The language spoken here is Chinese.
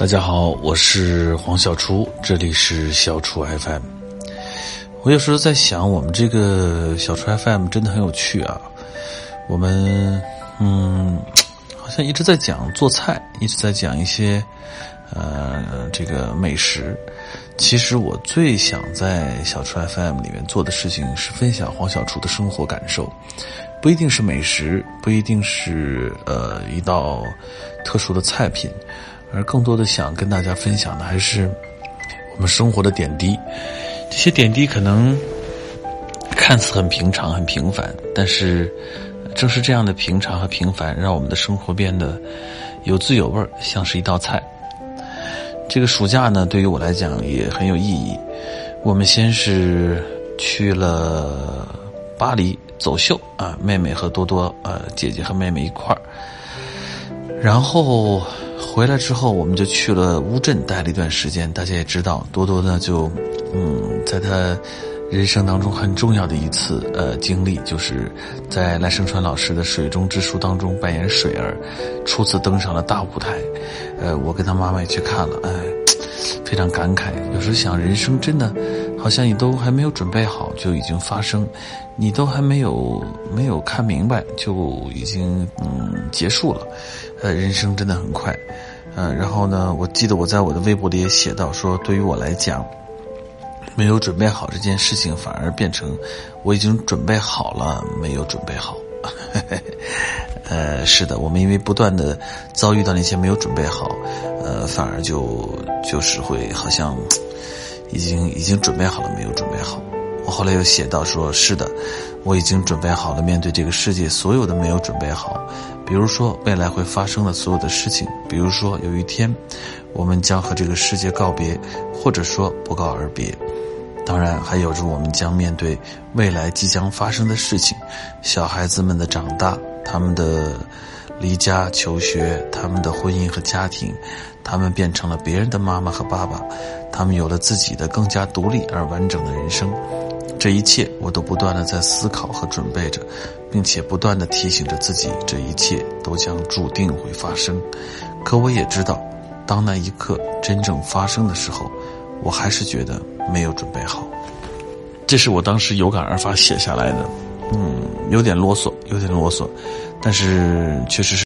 大家好，我是黄小厨，这里是小厨 FM。我有时候在想，我们这个小厨 FM 真的很有趣啊。我们嗯，好像一直在讲做菜，一直在讲一些呃这个美食。其实我最想在小厨 FM 里面做的事情是分享黄小厨的生活感受，不一定是美食，不一定是呃一道特殊的菜品。而更多的想跟大家分享的还是我们生活的点滴，这些点滴可能看似很平常、很平凡，但是正是这样的平常和平凡，让我们的生活变得有滋有味儿，像是一道菜。这个暑假呢，对于我来讲也很有意义。我们先是去了巴黎走秀啊，妹妹和多多，呃，姐姐和妹妹一块儿，然后。回来之后，我们就去了乌镇待了一段时间。大家也知道，多多呢就，嗯，在他人生当中很重要的一次呃经历，就是在赖声川老师的《水中之书》当中扮演水儿，初次登上了大舞台。呃，我跟他妈妈也去看了，哎，非常感慨。有时候想，人生真的好像你都还没有准备好就已经发生，你都还没有没有看明白就已经嗯结束了。呃，人生真的很快，嗯，然后呢，我记得我在我的微博里也写到说，对于我来讲，没有准备好这件事情，反而变成我已经准备好了，没有准备好。呃，是的，我们因为不断的遭遇到那些没有准备好，呃，反而就就是会好像已经已经准备好了，没有准备好。我后来又写到说，是的，我已经准备好了面对这个世界所有的没有准备好。比如说未来会发生的所有的事情，比如说有一天，我们将和这个世界告别，或者说不告而别。当然，还有着我们将面对未来即将发生的事情：小孩子们的长大，他们的离家求学，他们的婚姻和家庭，他们变成了别人的妈妈和爸爸，他们有了自己的更加独立而完整的人生。这一切，我都不断的在思考和准备着，并且不断的提醒着自己，这一切都将注定会发生。可我也知道，当那一刻真正发生的时候，我还是觉得没有准备好。这是我当时有感而发写下来的，嗯，有点啰嗦，有点啰嗦，但是确实是。